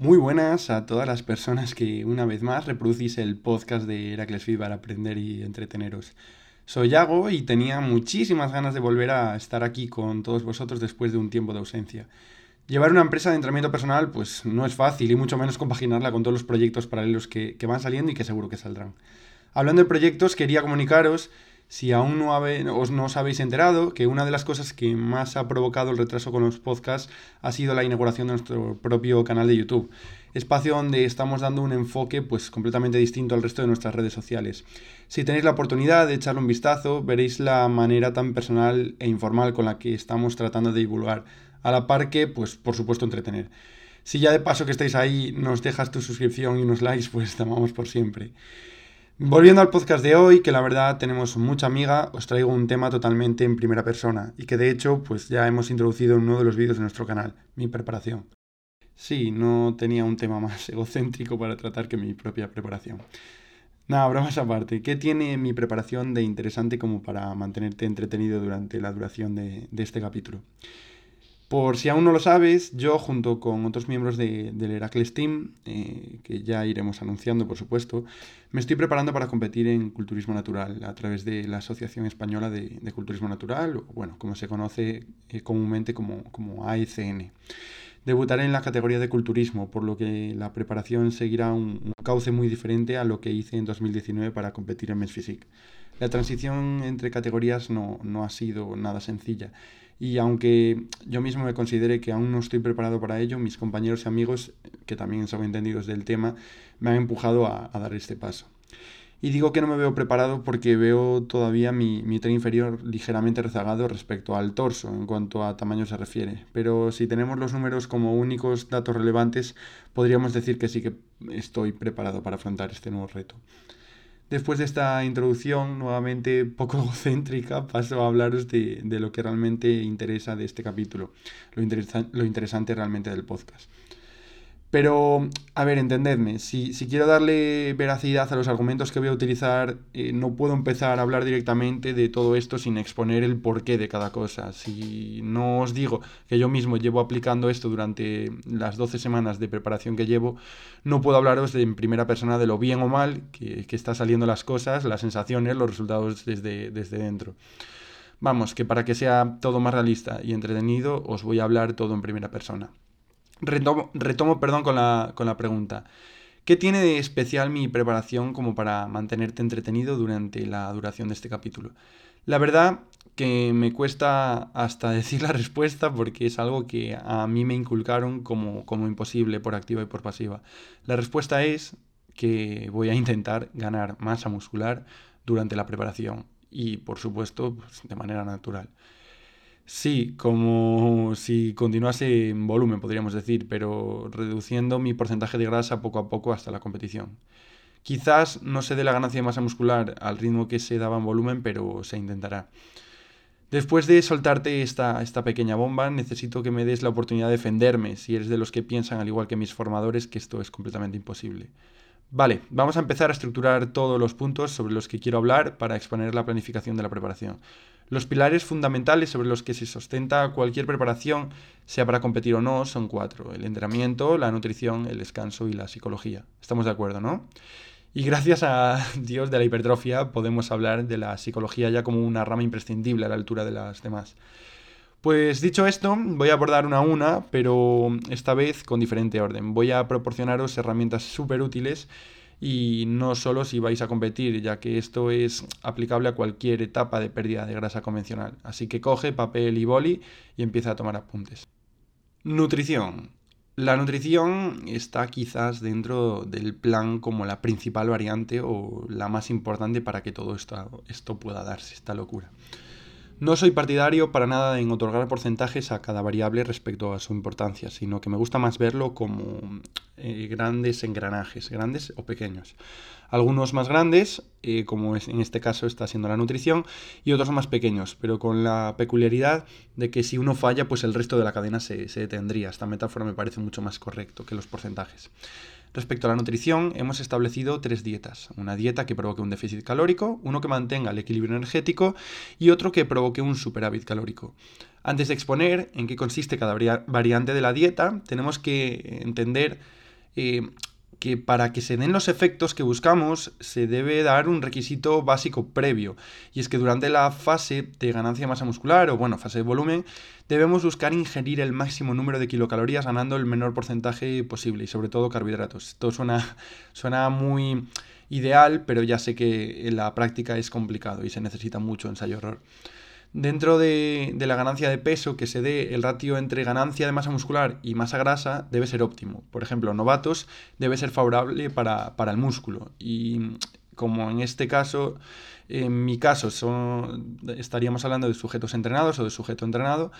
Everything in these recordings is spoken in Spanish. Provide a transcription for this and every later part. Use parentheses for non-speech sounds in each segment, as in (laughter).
Muy buenas a todas las personas que una vez más reproducís el podcast de Heracles Fit para aprender y entreteneros. Soy Yago y tenía muchísimas ganas de volver a estar aquí con todos vosotros después de un tiempo de ausencia. Llevar una empresa de entrenamiento personal pues no es fácil y mucho menos compaginarla con todos los proyectos paralelos que, que van saliendo y que seguro que saldrán. Hablando de proyectos, quería comunicaros si aún no, os, no os habéis enterado, que una de las cosas que más ha provocado el retraso con los podcasts ha sido la inauguración de nuestro propio canal de YouTube. Espacio donde estamos dando un enfoque pues completamente distinto al resto de nuestras redes sociales. Si tenéis la oportunidad de echarle un vistazo, veréis la manera tan personal e informal con la que estamos tratando de divulgar, a la par que, pues por supuesto, entretener. Si ya de paso que estáis ahí nos dejas tu suscripción y unos likes, pues te amamos por siempre. Volviendo al podcast de hoy, que la verdad tenemos mucha amiga, os traigo un tema totalmente en primera persona y que de hecho pues ya hemos introducido en uno de los vídeos de nuestro canal, mi preparación. Sí, no tenía un tema más (laughs) egocéntrico para tratar que mi propia preparación. Nada, bromas aparte, ¿qué tiene mi preparación de interesante como para mantenerte entretenido durante la duración de, de este capítulo? Por si aún no lo sabes, yo junto con otros miembros de, del Heracles Team, eh, que ya iremos anunciando por supuesto, me estoy preparando para competir en culturismo natural a través de la Asociación Española de, Culturismo Natural, o bueno, como se conoce eh, comúnmente como, como AECN. Debutaré en la categoría de culturismo, por lo que la preparación seguirá un, cauce muy diferente a lo que hice en 2019 para competir en Men's Physique. La transición entre categorías no, no ha sido nada sencilla y aunque yo mismo me considere que aún no estoy preparado para ello, mis compañeros y amigos, que también son entendidos del tema, me han empujado a, dar este paso. Y digo que no me veo preparado porque veo todavía mi, mi tren inferior ligeramente rezagado respecto al torso en cuanto a tamaño se refiere. Pero si tenemos los números como únicos datos relevantes, podríamos decir que sí que estoy preparado para afrontar este nuevo reto. Después de esta introducción nuevamente poco (laughs) egocéntrica, paso a hablaros de, lo que realmente interesa de este capítulo, lo, lo interesante realmente del podcast. Pero, a ver, entendedme, si, quiero darle veracidad a los argumentos que voy a utilizar, eh, no puedo empezar a hablar directamente de todo esto sin exponer el porqué de cada cosa. Si no os digo que yo mismo llevo aplicando esto durante las 12 semanas de preparación que llevo, no puedo hablaros en primera persona de lo bien o mal que, que está saliendo las cosas, las sensaciones, los resultados desde, desde dentro. Vamos, que para que sea todo más realista y entretenido, os voy a hablar todo en primera persona. Retomo, perdón, con la, con la pregunta. ¿Qué tiene de especial mi preparación como para mantenerte entretenido durante la duración de este capítulo? La verdad que me cuesta hasta (laughs) decir la respuesta porque es algo que a mí me inculcaron como, como imposible por activa y por pasiva. La respuesta es que voy a intentar ganar masa muscular durante la preparación y por supuesto pues, de manera natural. Sí, como si continuase en volumen, podríamos decir, pero reduciendo mi porcentaje de grasa poco a poco hasta la competición. Quizás no se dé la ganancia de masa muscular al ritmo que se daba en volumen, pero se intentará. Después de soltarte esta, esta pequeña bomba, necesito que me des la oportunidad de defenderme, si eres de los que piensan, al igual que mis formadores, que esto es completamente imposible. Vale, vamos a empezar a estructurar todos los puntos sobre los que quiero hablar para exponer la planificación de la preparación. Los pilares fundamentales sobre los que se sustenta cualquier preparación, sea para competir o no, son cuatro. El entrenamiento, la nutrición, el descanso y la psicología. Estamos de acuerdo, ¿no? Y gracias a (laughs) Dios de la hipertrofia podemos hablar de la psicología ya como una rama imprescindible a la altura de las demás. Pues dicho esto, voy a abordar una a una, pero esta vez con diferente orden. Voy a proporcionaros herramientas súper útiles y no solo si vais a competir, ya que esto es aplicable a cualquier etapa de pérdida de grasa convencional. Así que coge papel y boli y empieza a tomar apuntes. Nutrición. La nutrición está quizás dentro del plan como la principal variante o la más importante para que todo esto, esto pueda darse, esta locura. No soy partidario para nada en otorgar porcentajes a cada variable respecto a su importancia, sino que me gusta más verlo como eh, grandes engranajes, grandes o pequeños. Algunos más grandes, eh, como en este caso está siendo la nutrición, y otros más pequeños, pero con la peculiaridad de que si uno falla, pues el resto de la cadena se, se detendría. Esta metáfora me parece mucho más correcto que los porcentajes. Respecto a la nutrición, hemos establecido tres dietas. Una dieta que provoque un déficit calórico, uno que mantenga el equilibrio energético y otro que provoque un superávit calórico. Antes de exponer en qué consiste cada variante de la dieta, tenemos que entender eh, que para que se den los efectos que buscamos se debe dar un requisito básico previo, y es que durante la fase de ganancia de masa muscular o bueno, fase de volumen, debemos buscar ingerir el máximo número de kilocalorías ganando el menor porcentaje posible y sobre todo carbohidratos. Esto suena, suena muy ideal, pero ya sé que en la práctica es complicado y se necesita mucho ensayo-error. Dentro de, la ganancia de peso que se dé, el ratio entre ganancia de masa muscular y masa grasa debe ser óptimo. Por ejemplo, novatos debe ser favorable para, el músculo. Y como en este caso, en mi caso, son, estaríamos hablando de sujetos entrenados o de sujeto entrenado,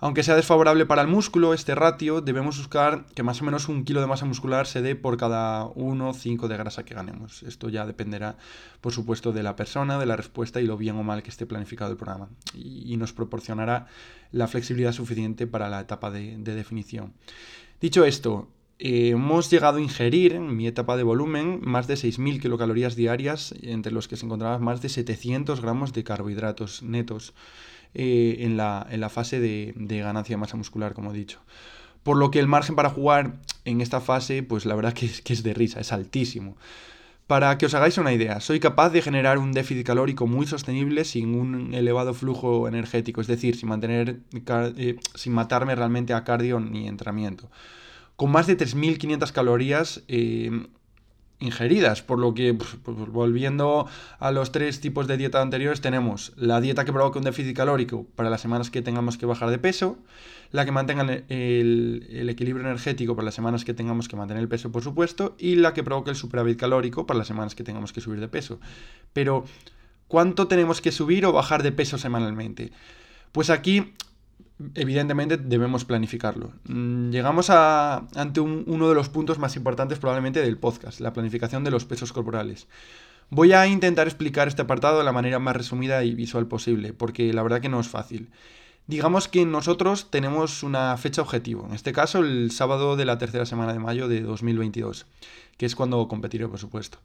aunque sea desfavorable para el músculo, este ratio debemos buscar que más o menos un kilo de masa muscular se dé por cada 1,5 de grasa que ganemos. Esto ya dependerá, por supuesto, de la persona, de la respuesta y lo bien o mal que esté planificado el programa. Y, nos proporcionará la flexibilidad suficiente para la etapa de, definición. Dicho esto, eh, hemos llegado a ingerir en mi etapa de volumen más de 6.000 kilocalorías diarias, entre los que se encontraban más de 700 gramos de carbohidratos netos. Eh, en, la, fase de, ganancia de masa muscular, como he dicho. Por lo que el margen para jugar en esta fase, pues la verdad que es, que es de risa, es altísimo. Para que os hagáis una idea, soy capaz de generar un déficit calórico muy sostenible sin un elevado flujo energético, es decir, sin, mantener, eh, sin matarme realmente a cardio ni entrenamiento. Con más de 3.500 calorías eh, ingeridas, por lo que, pues, pues, volviendo a los tres tipos de dieta anteriores, tenemos la dieta que provoca un déficit calórico para las semanas que tengamos que bajar de peso, la que mantenga el, equilibrio energético para las semanas que tengamos que mantener el peso, por supuesto, y la que provoca el superávit calórico para las semanas que tengamos que subir de peso. Pero, ¿cuánto tenemos que subir o bajar de peso semanalmente? Pues aquí evidentemente debemos planificarlo. Mm, llegamos ante uno de los puntos más importantes probablemente del podcast, la planificación de los pesos corporales. Voy a intentar explicar este apartado de la manera más resumida y visual posible, porque la verdad que no es fácil. Digamos que nosotros tenemos una fecha objetivo, en este caso el sábado de la tercera semana de mayo de 2022, que es cuando competiré, por supuesto.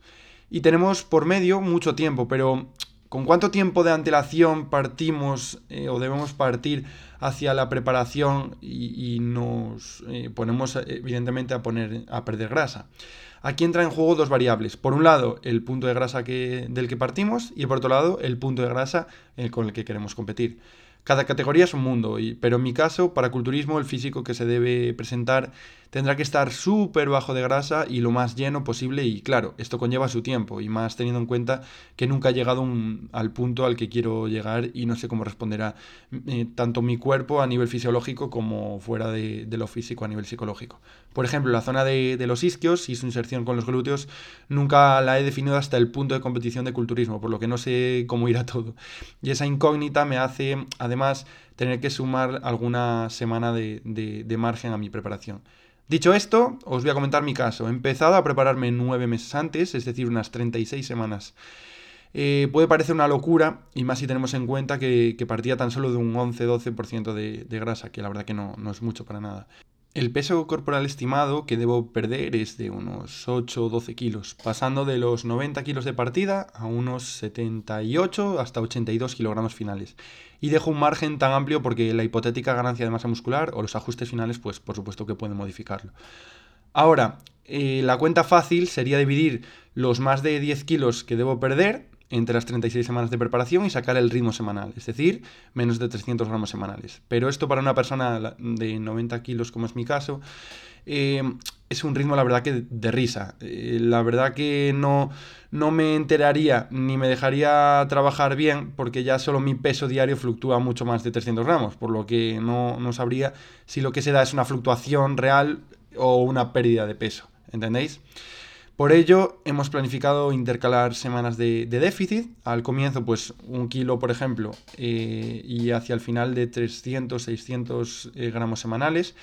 Y tenemos por medio mucho tiempo, pero ¿con cuánto tiempo de antelación partimos eh, o debemos partir hacia la preparación y, nos eh, ponemos evidentemente a, poner, a perder grasa. Aquí entra en juego dos variables. Por un lado, el punto de grasa del que partimos y por otro lado, el punto de grasa eh, con el que queremos competir. Cada categoría es un mundo, pero en mi caso, para culturismo, el físico que se debe presentar tendrá que estar súper bajo de grasa y lo más lleno posible y claro, esto conlleva su tiempo y más teniendo en cuenta que nunca he llegado al punto al que quiero llegar y no sé cómo responderá eh, tanto mi cuerpo a nivel fisiológico como fuera de, lo físico a nivel psicológico. Por ejemplo, la zona de, los isquios y su inserción con los glúteos nunca la he definido hasta el punto de competición de culturismo, por lo que no sé cómo irá todo. Y esa incógnita me hace además tener que sumar alguna semana de margen a mi preparación. Dicho esto, os voy a comentar mi caso. He empezado a prepararme nueve meses antes, es decir, unas 36 semanas. Eh, puede parecer una locura, y más si tenemos en cuenta que, partía tan solo de un 11-12% de, de, grasa, que la verdad que no, no es mucho para nada. El peso corporal estimado que debo perder es de unos 8 o 12 kilos, pasando de los 90 kilos de partida a unos 78 hasta 82 kilogramos finales. Y dejo un margen tan amplio porque la hipotética ganancia de masa muscular o los ajustes finales, pues por supuesto que pueden modificarlo. Ahora, eh, la cuenta fácil sería dividir los más de 10 kilos que debo perder entre las 36 semanas de preparación y sacar el ritmo semanal, es decir, menos de 300 gramos semanales. Pero esto para una persona de 90 kilos, como es mi caso, eh, es un ritmo, la verdad, que de risa. Eh, la verdad que no, no me enteraría ni me dejaría trabajar bien porque ya solo mi peso diario fluctúa mucho más de 300 gramos, por lo que no, no sabría si lo que se da es una fluctuación real o una pérdida de peso. ¿Entendéis? Por ello, hemos planificado intercalar semanas de, déficit. Al comienzo, pues un kilo, por ejemplo, eh, y hacia el final de 300, 600 eh, gramos semanales.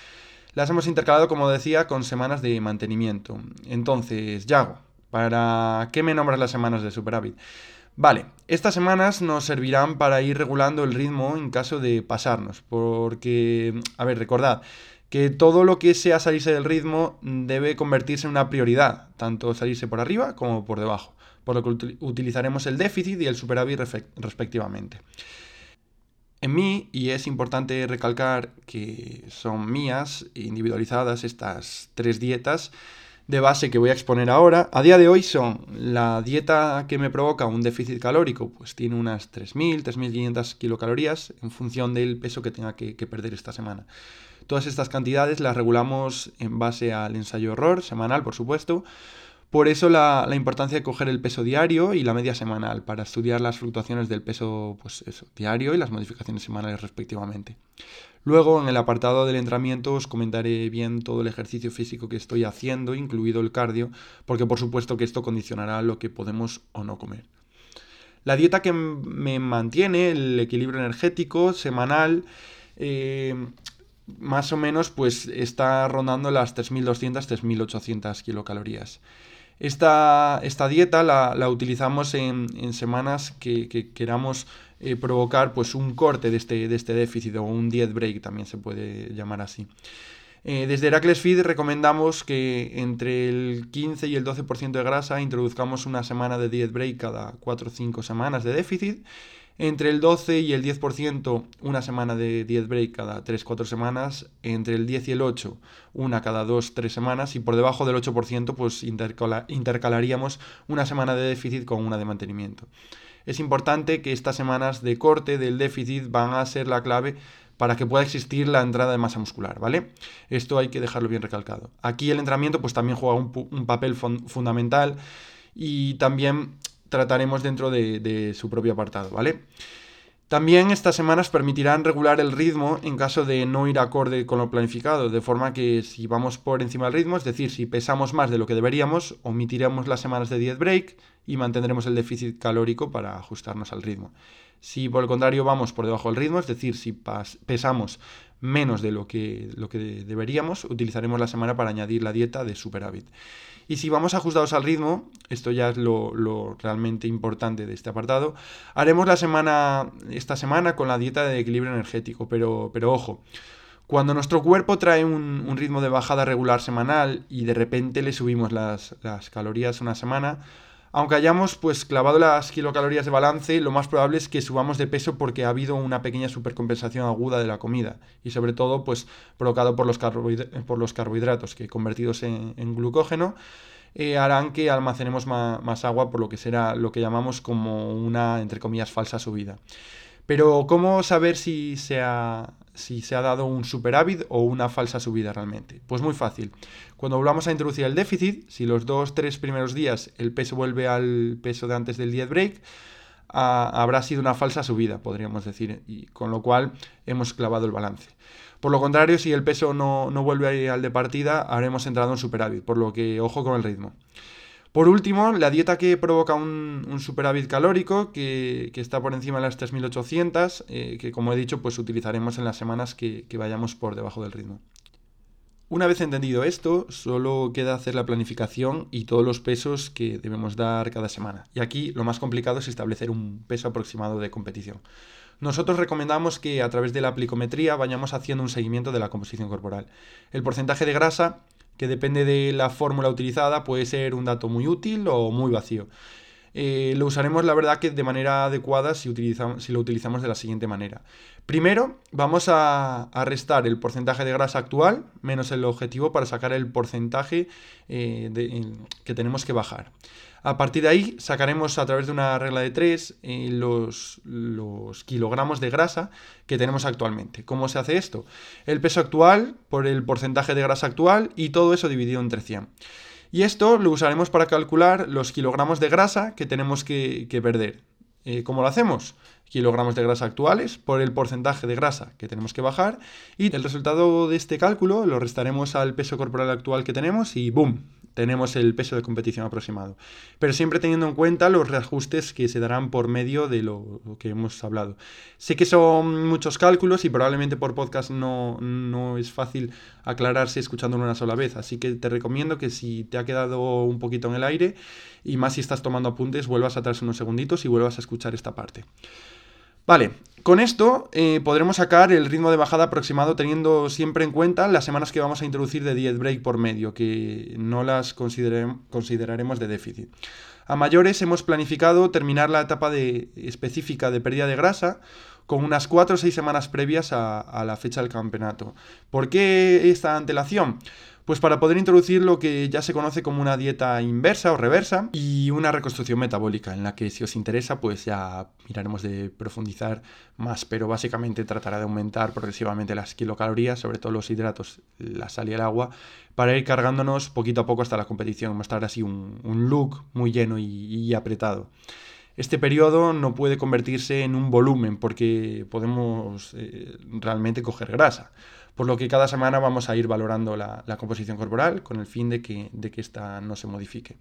Las hemos intercalado, como decía, con semanas de mantenimiento. Entonces, Yago, ¿para qué me nombras las semanas de superávit? Vale, estas semanas nos servirán para ir regulando el ritmo en caso de pasarnos, porque, a ver, recordad, que todo lo que sea salirse del ritmo debe convertirse en una prioridad, tanto salirse por arriba como por debajo, por lo que utilizaremos el déficit y el superávit respectivamente. En mí, y es importante recalcar que son mías, individualizadas estas tres dietas de base que voy a exponer ahora, a día de hoy son la dieta que me provoca un déficit calórico, pues tiene unas 3.000, 3.500 kilocalorías en función del peso que tenga que perder esta semana. Todas estas cantidades las regulamos en base al ensayo error, semanal por supuesto. Por eso la, importancia de coger el peso diario y la media semanal para estudiar las fluctuaciones del peso pues diario y las modificaciones semanales respectivamente. Luego en el apartado del entrenamiento os comentaré bien todo el ejercicio físico que estoy haciendo, incluido el cardio, porque por supuesto que esto condicionará lo que podemos o no comer. La dieta que me mantiene el equilibrio energético semanal eh, más o menos pues está rondando las 3.200, 3.800 kilocalorías. Esta, esta dieta la, utilizamos en, semanas que, queramos eh, provocar pues un corte de este, de este déficit o un diet break también se puede llamar así. Eh, desde Heracles Feed recomendamos que entre el 15 y el 12% de grasa introduzcamos una semana de diet break cada 4 o 5 semanas de déficit entre el 12 y el 10%, una semana de 10 break cada 3-4 semanas. Entre el 10 y el 8, una cada 2-3 semanas. Y por debajo del 8%, pues intercalaríamos una semana de déficit con una de mantenimiento. Es importante que estas semanas de corte del déficit van a ser la clave para que pueda existir la entrada de masa muscular, ¿vale? Esto hay que dejarlo bien recalcado. Aquí el entrenamiento pues también juega un, un papel fundamental y también trataremos dentro de, su propio apartado, ¿vale? También estas semanas permitirán regular el ritmo en caso de no ir acorde con lo planificado, de forma que si vamos por encima del ritmo, es decir, si pesamos más de lo que deberíamos, omitiremos las semanas de 10 break y mantendremos el déficit calórico para ajustarnos al ritmo. Si por el contrario vamos por debajo del ritmo, es decir, si pesamos menos de lo que, lo que deberíamos, utilizaremos la semana para añadir la dieta de superávit. Y si vamos ajustados al ritmo, esto ya es lo, realmente importante de este apartado, haremos la semana, esta semana con la dieta de equilibrio energético, pero, pero ojo, cuando nuestro cuerpo trae un, ritmo de bajada regular semanal y de repente le subimos las, las calorías una semana, aunque hayamos pues clavado las kilocalorías de balance, lo más probable es que subamos de peso porque ha habido una pequeña supercompensación aguda de la comida y sobre todo pues provocado por los, carbohidratos que convertidos en, glucógeno eh, harán que almacenemos más agua por lo que será lo que llamamos como una entre comillas falsa subida. Pero ¿cómo saber si se ha, si se ha dado un superávit o una falsa subida realmente? Pues muy fácil. Cuando volvamos a introducir el déficit, si los dos, tres primeros días el peso vuelve al peso de antes del 10 break, habrá sido una falsa subida, podríamos decir, y con lo cual hemos clavado el balance. Por lo contrario, si el peso no, no vuelve al de partida, habremos entrado en superávit, por lo que ojo con el ritmo. Por último, la dieta que provoca un, superávit calórico, que, está por encima de las 3.800, eh, que como he dicho, pues utilizaremos en las semanas que, que vayamos por debajo del ritmo. Una vez entendido esto, solo queda hacer la planificación y todos los pesos que debemos dar cada semana. Y aquí lo más complicado es establecer un peso aproximado de competición. Nosotros recomendamos que a través de la plicometría vayamos haciendo un seguimiento de la composición corporal. El porcentaje de grasa que depende de la fórmula utilizada, puede ser un dato muy útil o muy vacío. Eh, lo usaremos, la verdad, que de manera adecuada si, utilizamos, si lo utilizamos de la siguiente manera. Primero, vamos a, restar el porcentaje de grasa actual menos el objetivo para sacar el porcentaje eh, que tenemos que bajar. A partir de ahí sacaremos a través de una regla de 3 eh, los, kilogramos de grasa que tenemos actualmente. ¿Cómo se hace esto? El peso actual por el porcentaje de grasa actual y todo eso dividido entre 100. Y esto lo usaremos para calcular los kilogramos de grasa que tenemos que, perder. Eh, ¿Cómo lo hacemos? Kilogramos de grasa actuales por el porcentaje de grasa que tenemos que bajar y el resultado de este cálculo lo restaremos al peso corporal actual que tenemos y ¡boom! tenemos el peso de competición aproximado. Pero siempre teniendo en cuenta los reajustes que se darán por medio de lo que hemos hablado. Sé que son muchos cálculos y probablemente por podcast no, no es fácil aclararse escuchándolo una sola vez, así que te recomiendo que si te ha quedado un poquito en el aire y más si estás tomando apuntes, vuelvas atrás unos segunditos y vuelvas a escuchar esta parte. Vale, con esto eh, podremos sacar el ritmo de bajada aproximado teniendo siempre en cuenta las semanas que vamos a introducir de diet break por medio, que no las consideraremos de déficit. A mayores hemos planificado terminar la etapa específica de pérdida de grasa con unas 4 o 6 semanas previas a la fecha del campeonato. ¿Por qué esta antelación? Pues para poder introducir lo que ya se conoce como una dieta inversa o reversa y una reconstrucción metabólica, en la que si os interesa, pues ya miraremos de profundizar más, pero básicamente tratará de aumentar progresivamente las kilocalorías, sobre todo los hidratos, la sal y el agua, para ir cargándonos poquito a poco hasta la competición, mostrar así un, look muy lleno y, apretado. Este periodo no puede convertirse en un volumen porque podemos eh, realmente coger grasa por lo que cada semana vamos a ir valorando la, composición corporal con el fin de que, de esta no se modifique.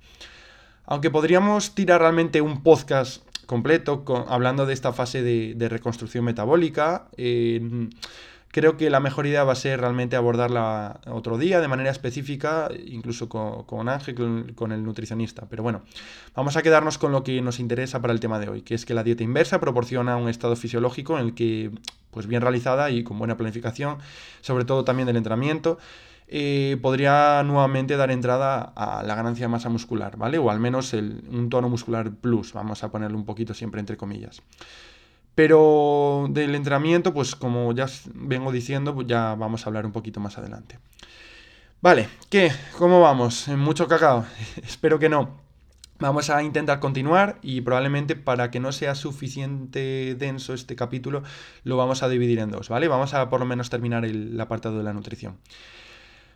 Aunque podríamos tirar realmente un podcast completo hablando de esta fase de, reconstrucción metabólica, creo que la mejor idea va a ser realmente abordarla otro día de manera específica, incluso con, Ángel, con, el nutricionista. Pero bueno, vamos a quedarnos con lo que nos interesa para el tema de hoy, que es que la dieta inversa proporciona un estado fisiológico en el que, pues bien realizada y con buena planificación, sobre todo también del entrenamiento, eh, podría nuevamente dar entrada a la ganancia de masa muscular, ¿vale? O al menos un tono muscular plus, vamos a ponerlo un poquito siempre entre comillas. Pero del entrenamiento, pues como ya vengo diciendo, pues ya vamos a hablar un poquito más adelante. Vale, ¿qué? ¿Cómo vamos? ¿Mucho cacao? (laughs) Espero que no. Vamos a intentar continuar y probablemente para que no sea suficiente denso este capítulo lo vamos a dividir en dos, ¿vale? Vamos a por lo menos terminar el apartado de la nutrición.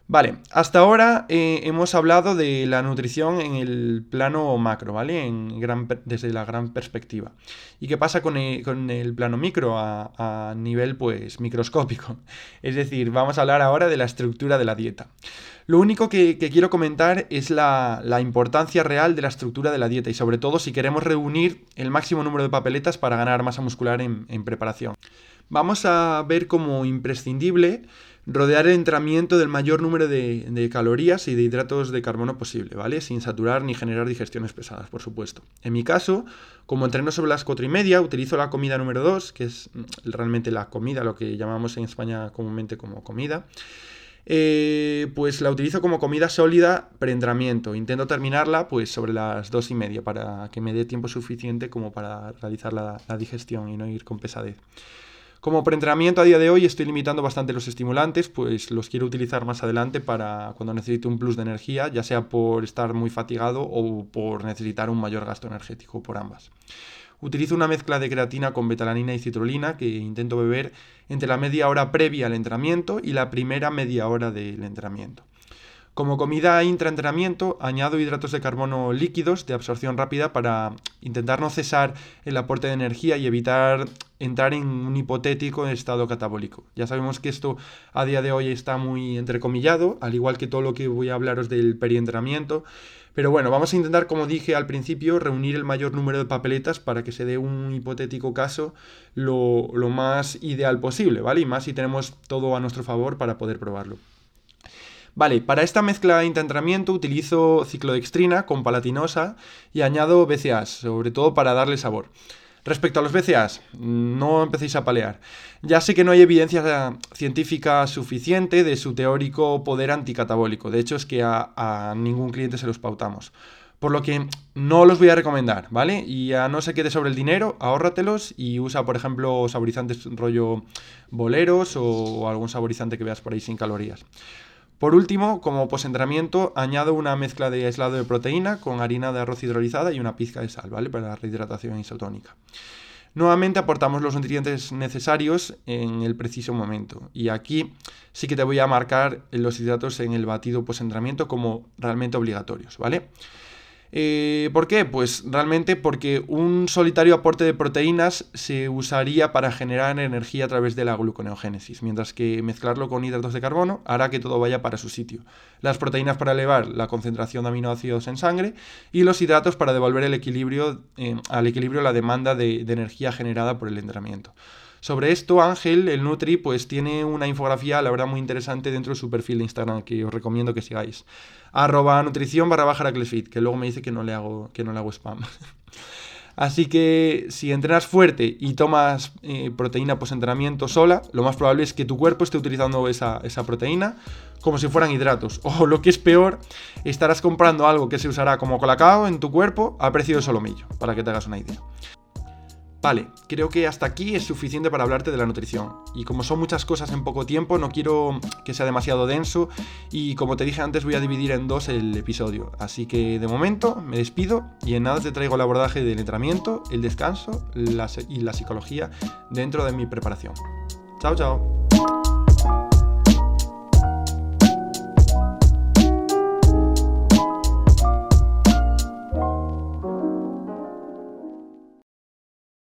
Vale, hasta ahora eh, hemos hablado de la nutrición en el plano macro, ¿vale? En gran, desde la gran perspectiva. ¿Y qué pasa con el, plano micro a, nivel, pues, microscópico? (laughs) Es decir, vamos a hablar ahora de la estructura de la dieta. Lo único que, quiero comentar es la, importancia real de la estructura de la dieta y sobre todo si queremos reunir el máximo número de papeletas para ganar masa muscular en, en preparación. Vamos a ver como imprescindible rodear el entrenamiento del mayor número de, calorías y de hidratos de carbono posible, ¿vale? Sin saturar ni generar digestiones pesadas, por supuesto. En mi caso, como entreno sobre las 4 y media, utilizo la comida número 2, que es mm, realmente la comida, lo que llamamos en España comúnmente como comida. Eh, pues la utilizo como comida sólida preentrenamiento. Intento terminarla pues sobre las 2 y media para que me dé tiempo suficiente como para realizar la digestión y no ir con pesadez. Como preentrenamiento a día de hoy estoy limitando bastante los estimulantes, pues los quiero utilizar más adelante para cuando necesite un plus de energía, ya sea por estar muy fatigado o por necesitar un mayor gasto energético, por ambas. Utilizo una mezcla de creatina con betalanina y citrulina que intento beber entre la media hora previa al entrenamiento y la primera media hora del entrenamiento. Como comida intraentrenamiento, añado hidratos de carbono líquidos de absorción rápida para intentar no cesar el aporte de energía y evitar entrar en un hipotético estado catabólico. Ya sabemos que esto a día de hoy está muy entrecomillado, al igual que todo lo que voy a hablaros del perientrenamiento. Pero bueno, vamos a intentar, como dije al principio, reunir el mayor número de papeletas para que se dé un hipotético caso lo, lo más ideal posible, ¿vale? Y más si tenemos todo a nuestro favor para poder probarlo. Vale, para esta mezcla de entrenamiento utilizo ciclodextrina con palatinosa y añado BCAAs, sobre todo para darle sabor. Respecto a los BCAAs, no empecéis a palear. Ya sé que no hay evidencia científica suficiente de su teórico poder anticatabólico. De hecho, es que a, ningún cliente se los pautamos. Por lo que no los voy a recomendar, ¿vale? Y a no se quede sobre el dinero, ahórratelos y usa, por ejemplo, saborizantes rollo boleros o algún saborizante que veas por ahí sin calorías. Por último, como posentrenamiento, añado una mezcla de aislado de proteína con harina de arroz hidrolizada y una pizca de sal, ¿vale? Para la rehidratación isotónica. Nuevamente aportamos los nutrientes necesarios en el preciso momento. Y aquí sí que te voy a marcar los hidratos en el batido posentrenamiento como realmente obligatorios, ¿vale? Eh, ¿Por qué? Pues realmente porque un solitario aporte de proteínas se usaría para generar energía a través de la gluconeogénesis, mientras que mezclarlo con hidratos de carbono hará que todo vaya para su sitio. Las proteínas para elevar la concentración de aminoácidos en sangre y los hidratos para devolver el equilibrio, eh, al equilibrio la demanda de, de energía generada por el entrenamiento. Sobre esto, Ángel, el Nutri, pues tiene una infografía, la verdad, muy interesante dentro de su perfil de Instagram, que os recomiendo que sigáis arroba nutrición barra baja que luego me dice que no le hago, que no le hago spam. (laughs) Así que si entrenas fuerte y tomas eh, proteína post-entrenamiento sola, lo más probable es que tu cuerpo esté utilizando esa, esa, proteína como si fueran hidratos. (laughs) O lo que es peor, estarás comprando algo que se usará como colacao en tu cuerpo a precio de solomillo, para que te hagas una idea. Vale, creo que hasta aquí es suficiente para hablarte de la nutrición. Y como son muchas cosas en poco tiempo, no quiero que sea demasiado denso y como te dije antes voy a dividir en dos el episodio. Así que de momento me despido y en nada te traigo el abordaje del entrenamiento, el descanso y la psicología dentro de mi preparación. Chao, chao.